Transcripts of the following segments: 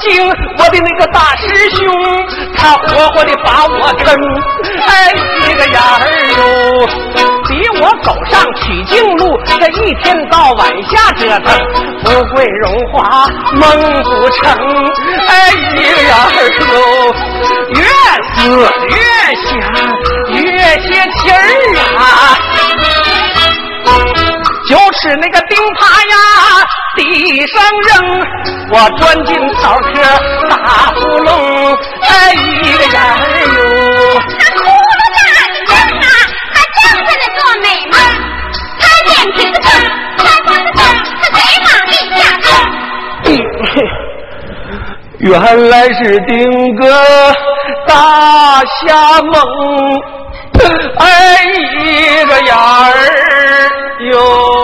经我的那个大师兄他活活的把我坑哎一个眼儿哟逼我走上取经路这一天到晚瞎折腾富贵荣华梦不成哎一个眼儿哟越死越想越泄气儿啊。就吃那个钉耙呀地上扔我钻进草壳打呼噜哎一个眼儿哟。他大的啊他正在那做美梦他开他贼马地下原来是丁哥大瞎梦哎一个眼儿哟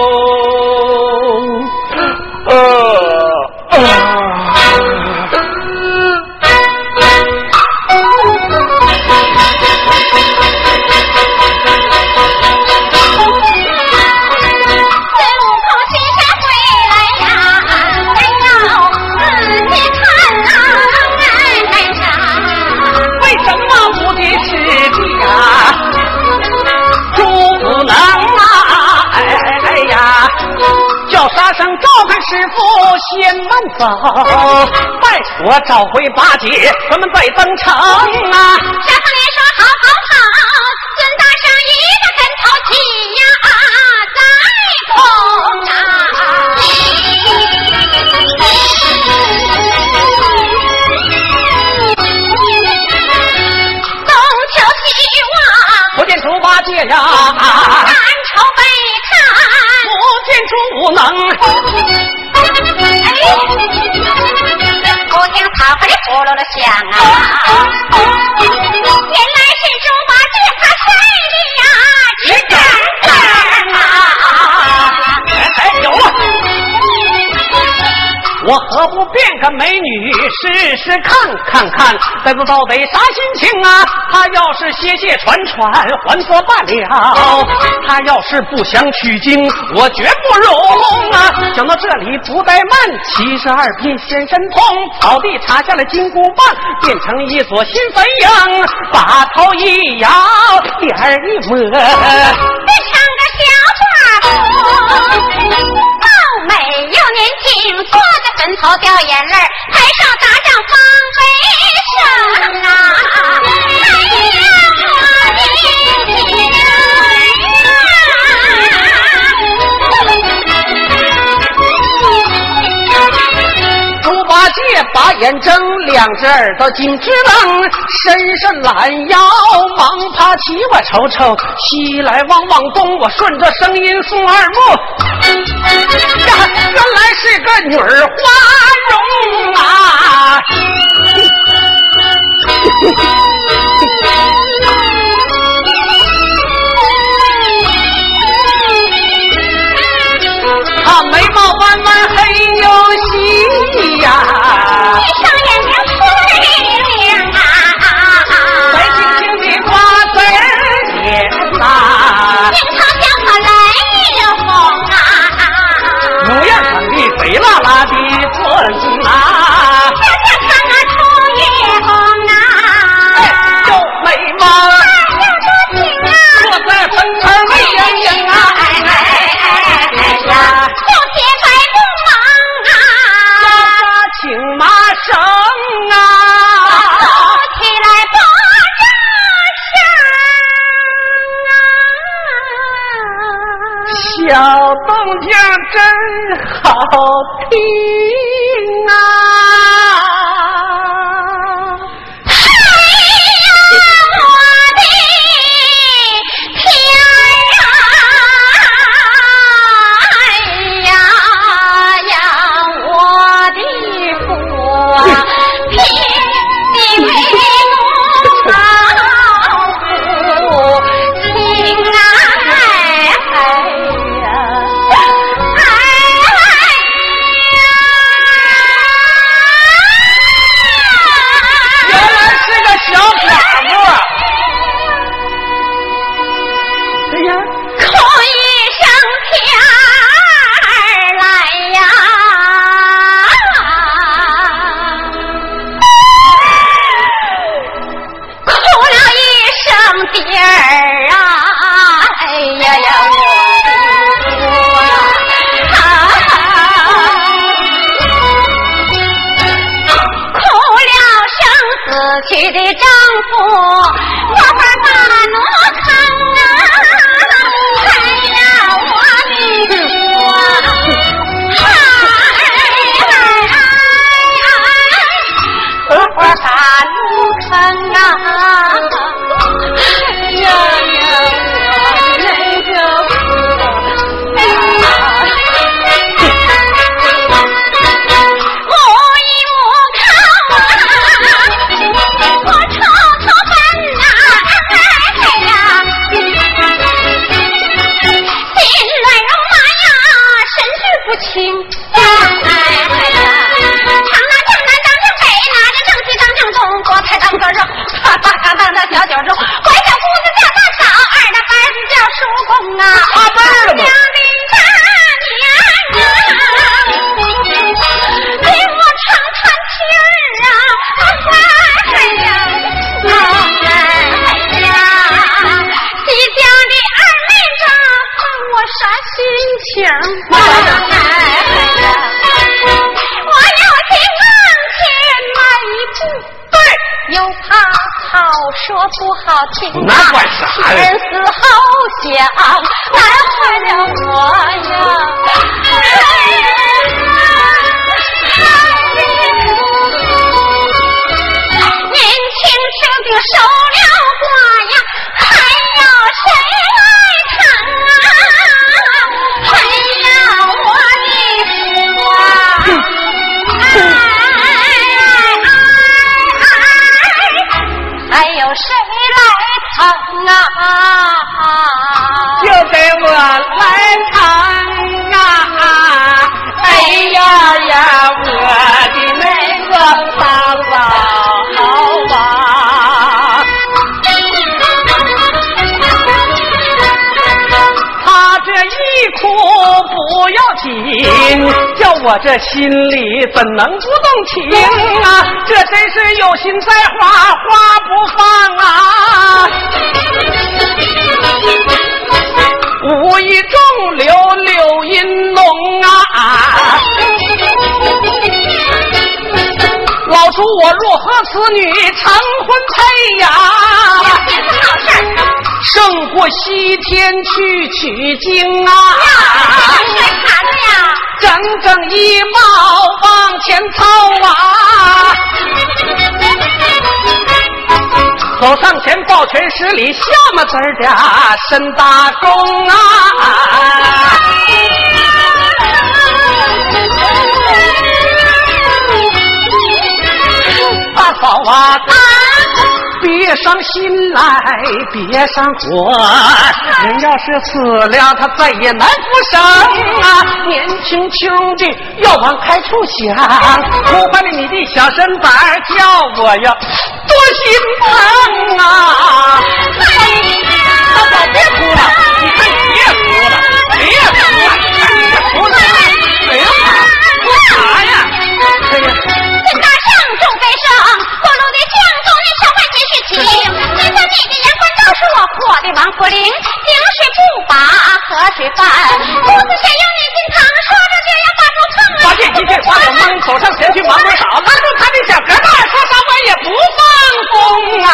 先慢走拜我找回八戒咱们再登城啊。山凤莲说好好。讲啊啊！何不变个美女试试看？看看这个到底啥心情啊？他要是歇歇喘喘，还则罢了；他要是不想取经，我绝不容啊！讲到这里不怠慢，七十二变现神通，草地插下了金箍棒，变成一座新飞鹰，把头一摇，脸一抹，年轻，坐在坟头掉眼泪台上打仗放悲声啊！把眼睁，两只耳朵紧直愣，伸伸懒腰，忙爬起，我瞅瞅，西来望望东，我顺着声音送二目。呀，原来是个女儿花容啊！她眉毛弯弯黑又好。死去的丈夫，我把大奴坑啊！哎呀，我的我，哎哎哎，我把大奴坑啊！拿就给我来唱啊！哎呀呀，我的那个大嫂啊！他这一哭不要紧，叫我这心里怎能不动情啊？这真是有心栽花花不放啊！无意中流柳荫浓啊！老主我若和此女成婚配呀，胜过西天去取经啊！整整一毛往前凑啊！走上前抱拳施礼，下么子儿的深大功啊！大嫂啊，别伤心来，别上火。人要是死了，他再也难复生啊！年轻兄弟要往开处想，哭坏了你的小身板，叫我呀多心疼啊！大嫂别哭了，你看你别哭了，别哭了，别哭了，哎呀妈，哭啥呀？哎呀！管些事情。现在你的阳关照是我破的王府岭，井水不把河水泛，肚子先用你进堂，说着就要把住疼啊！发现一切发了懵，走上前去忙不少，拉住他的小胳膊，说啥话也不放松啊！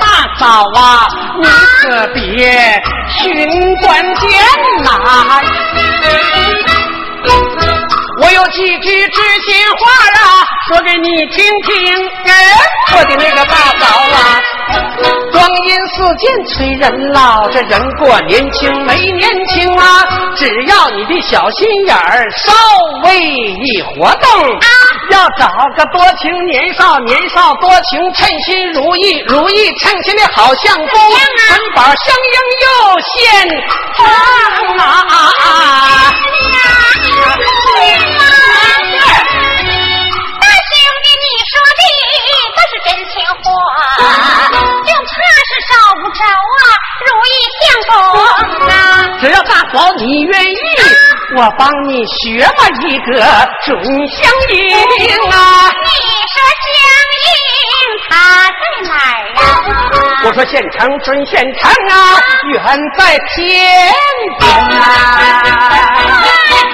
大嫂啊，你可别寻关键呐！我有几句知心话啊，说给你听听。哎，我的那个大嫂啊，光阴似箭催人老，这人过年轻没年轻啊。只要你的小心眼儿稍微一活动啊，要找个多情年少，年少多情，称心如意，如意称心的好相公，捆绑相应又现成啊！大兄弟，你说的都是真情话，就怕是找不着啊，如意相公啊！只要大嫂你愿意，我帮你学吧一个准相迎啊！你说相应他在哪儿啊？我说县城准县城啊，远在天边啊，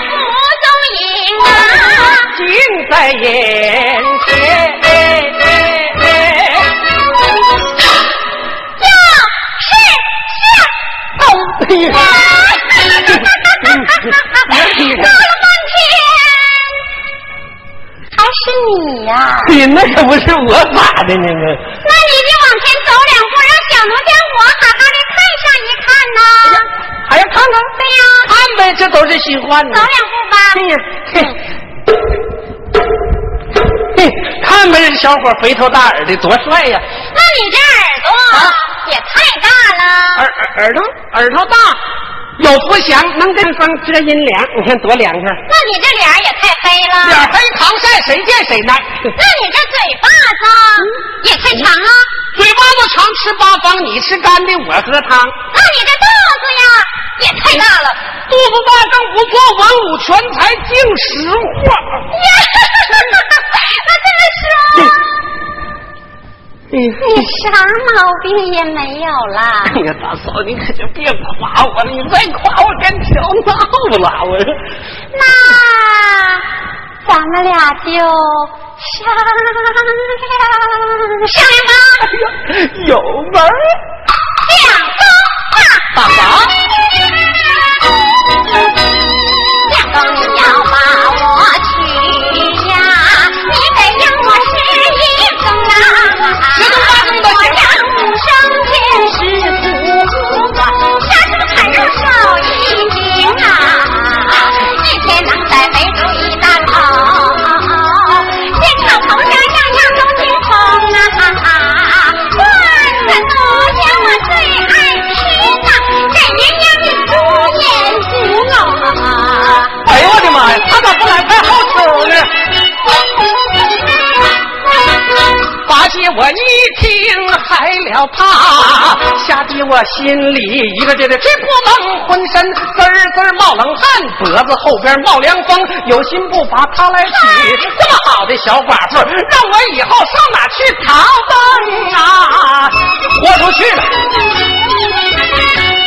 不踪影啊，近在眼前。就是相公。哎呀闹了半天，还是你呀、你那可不是我咋的呢？那你就往前走两步，让小奴家我好好的看上一看呐。还要看看？对呀、看呗，这都是新换的走。两步吧。哎呀，嘿，嘿，看呗，这小伙肥头大耳的，多帅呀！那你这耳朵啊也太大了。耳耳耳朵耳朵大，有福祥，能跟风遮阴凉。你看多凉快，那你这脸也太黑了。脸黑防晒，谁见谁耐。那你这嘴巴子也太长了。嘴巴子长吃八方，你吃干的，我喝汤。那你这肚子呀也太大了。肚子大更不错，文武全才，净实话。那这么说，你啥毛病也没有啦。哎呀，大嫂，你可就别夸我了，你再夸我该调闹了。我说，那咱们俩就商量商量吧。哎呀，有门儿两公大嫂，我一听害了怕，吓得我心里一个劲的直扑棱，浑身滋儿滋儿冒冷汗，脖子后边冒凉风，有心不把他来娶。这么好的小寡妇，让我以后上哪去逃奔啊？豁出去了！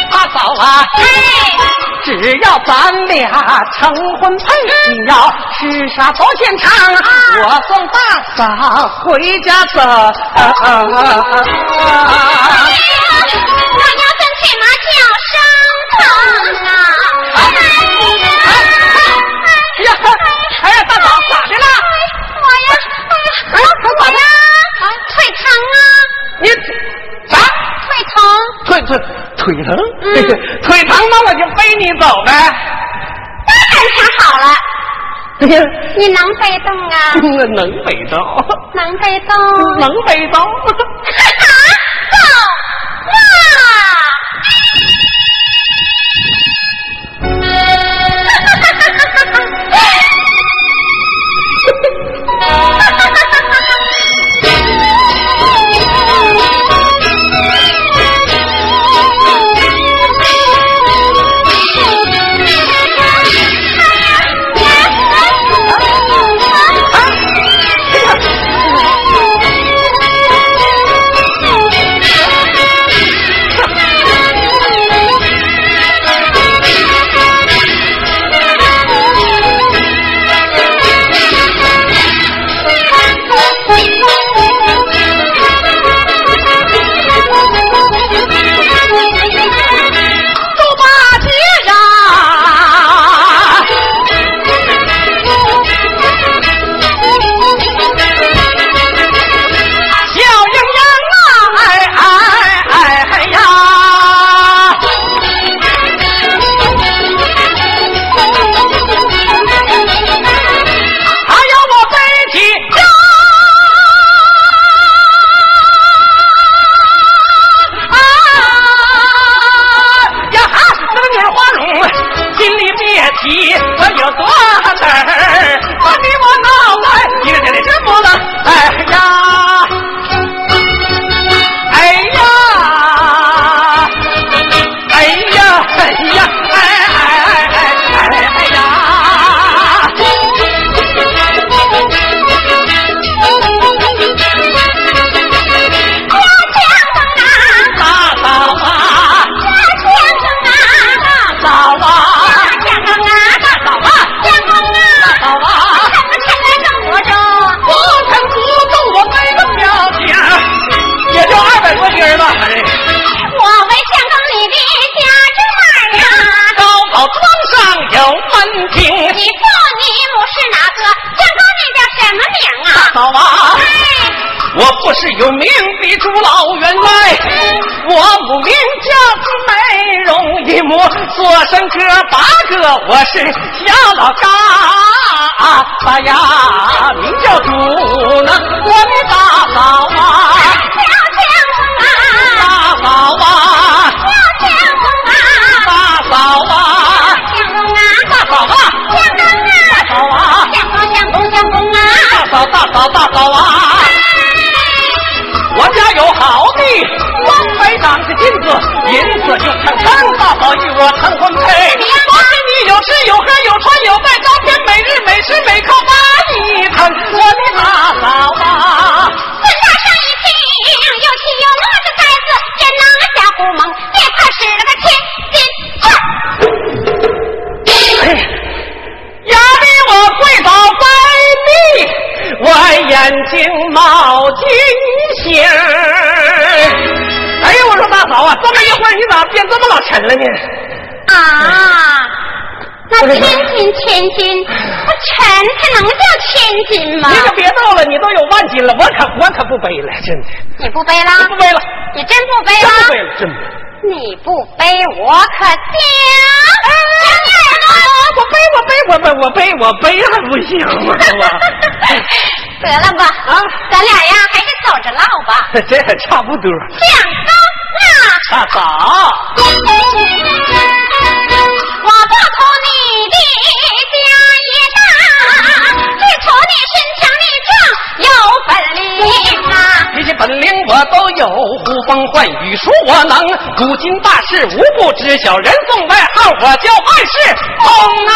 大嫂啊！只要咱俩成婚配，你要吃啥包现场，我送大嫂回家走。我要跟骑马叫声疼啊！哎呀，哎呀，大嫂咋的了？我呀，哎呀，我呀，腿疼啊！你啥？腿疼。腿腿腿疼？腿腿。疼，那我就背你走呗。当然想好了。你能背动啊？能背动。能背动。能背动。是有名的朱老员外，我母名叫子美容一母，做生哥八个，我是小老大呀，名叫朱能，我的大嫂啊，大嫂啊，大嫂啊，大嫂啊，大嫂啊，大嫂大嫂大嫂啊。王百丈的金子，银子就看看大嫂与我成婚配。我心里有吃有喝有穿有戴，照片每日每时每刻把你疼。我的大嫂啊，孙大生一听，有气有乐的孩子，也拿下胡蒙，别怕使了个千金哎，压得我跪倒拜地。我眼睛冒金星嫂啊，这么一会儿你咋变这么老沉了呢？啊，那千斤千斤，我沉才能叫千斤吗？你可别闹了，你都有万斤了，我可我可不背了，真的。你不背了？不背了。你真不背了？不背了，真的。你不背，我可讲。我背，我背，我背，我背，我背还不行吗？得了吧，啊，咱俩呀，还是走着唠吧。这还差不多。啊，大嫂，我不图你的家业大，只图你身强力壮，有本领啊。这些本领我都有，呼风唤雨数我能，古今大事无不知晓。人送外号我叫万事通啊！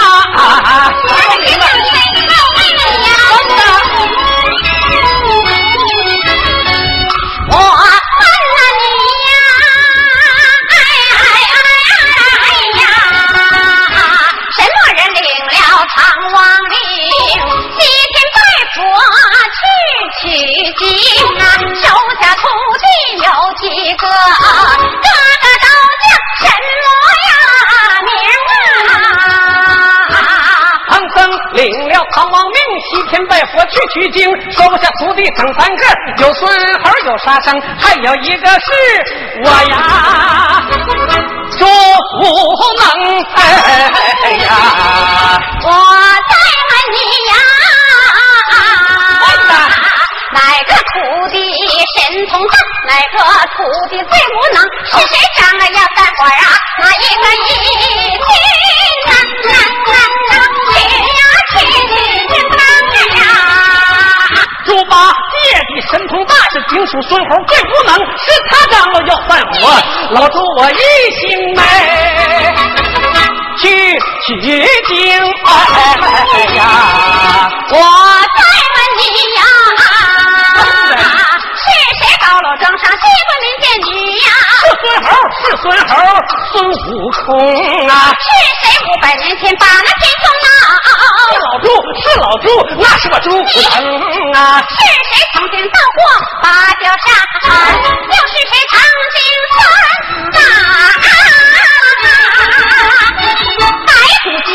西天拜佛去取经，收下徒弟整三个，有孙猴有沙僧，还有一个是我呀，朱福能。哎呀，我再问你呀，哪个徒弟神通大，哪个徒弟最无能？是谁长了呀三官啊？哪一个一听啊？啊啊猪八戒的神通大，是精属孙猴最无能，是他张罗要犯我。老猪我一心没去取经，哎呀！我再问你呀，是谁高楼庄上西关民间女呀？是孙猴，是孙猴，孙悟空啊！是谁五百年前把那天空闹？是老猪，是老猪，那是我猪不能啊！是谁曾经到过芭蕉扇？又是谁曾经穿大白骨精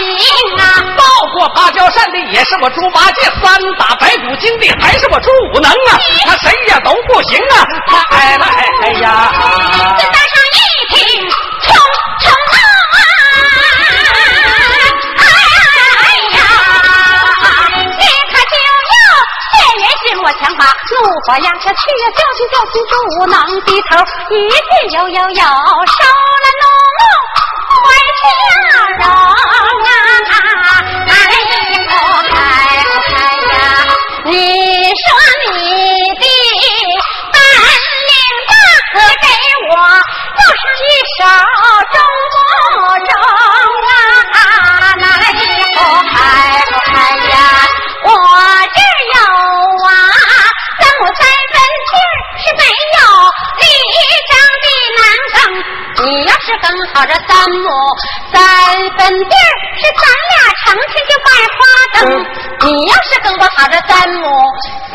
啊？到过芭蕉扇的也是我猪八戒，三打白骨精的还是我猪武能啊！他谁也都不行啊！来来呀！这大上一听冲冲浪。我枪把怒火压下去呀，教训教训猪能低头，一句又又又收了怒目怀笑容啊！哎呦，开不开呀？你说你的本领大，可给我做上一手好这三亩三分地儿是咱俩成亲就卖花灯，你要是更不好这三亩三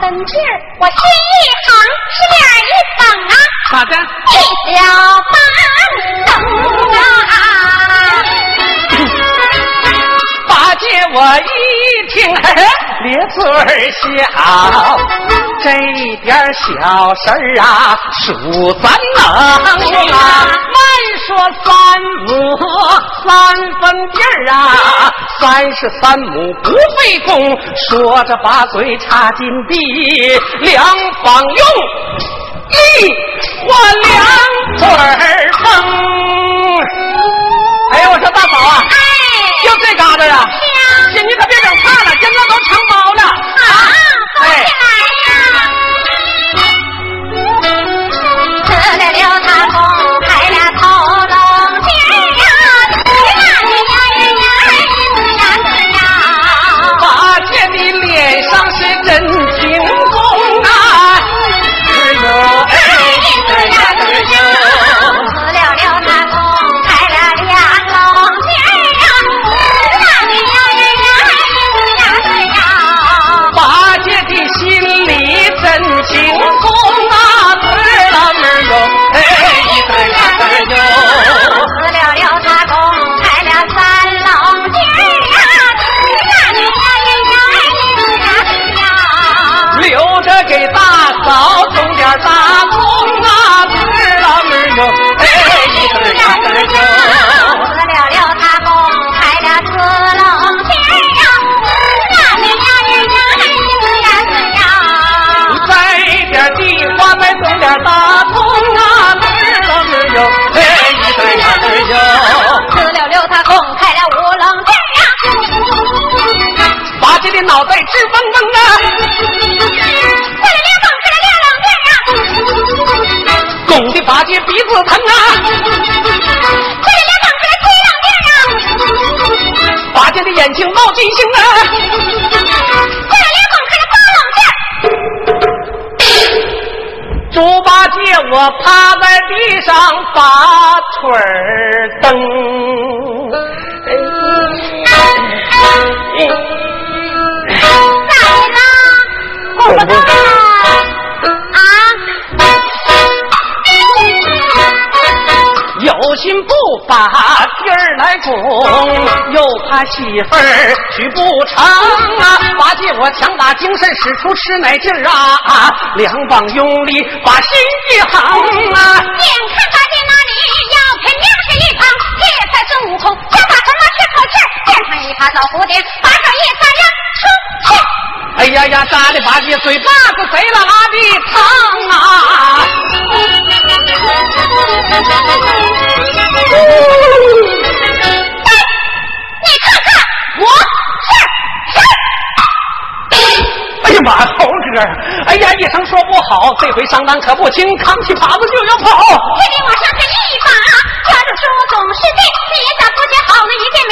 分地儿，我心一横是脸一等啊，咋的？一小八等啊。八戒我一听，咧嘴笑，这点小事儿啊，数咱能。慢说三亩三分地儿啊，三十三亩不费工。说着把嘴插进地，两方用力换两腿风。哎呀，我说大嫂啊！就这嘎达呀！姐，你可别整差了，现在都承包了。啊，走我趴在地上把腿儿蹬。在了，公公。心不把地儿来拱，又怕媳妇儿娶不成啊！八戒我强打精神使出吃奶劲儿啊，两膀用力把心一横啊！眼看八戒那里要肯定是一旁，这才孙悟空想把什么吃口气变成一耙老蝴蝶，把手一撒扔出去。哎呀呀，扎的八戒嘴巴子贼拉拉的疼啊！你看看，我是谁？哎呀妈，猴哥！哎呀，一声说不好，这回上当可不轻，扛起耙子就要跑。这里我上前一把抓住书总是弟弟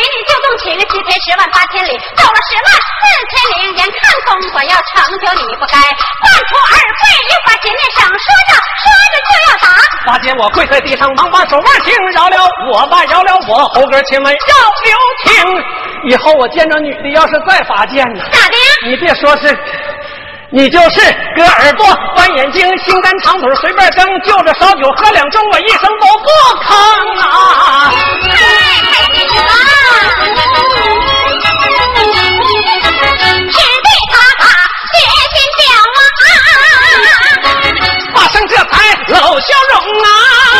好了？一见美女就动情，七天十万八千里，走了十万四千里，眼看功夫要成就，你不该犯出二废，又把前面上说着说着就要打。八戒，我跪在地上，忙把手腕轻饶了我吧，饶了我。猴哥，亲吻要留情，以后我见着女的要是再发贱呢？咋的呀？你别说是，你就是割耳朵、翻眼睛、心肝长腿随便蒸，就着烧酒喝两盅，我一声都不吭啊！哎笑容啊。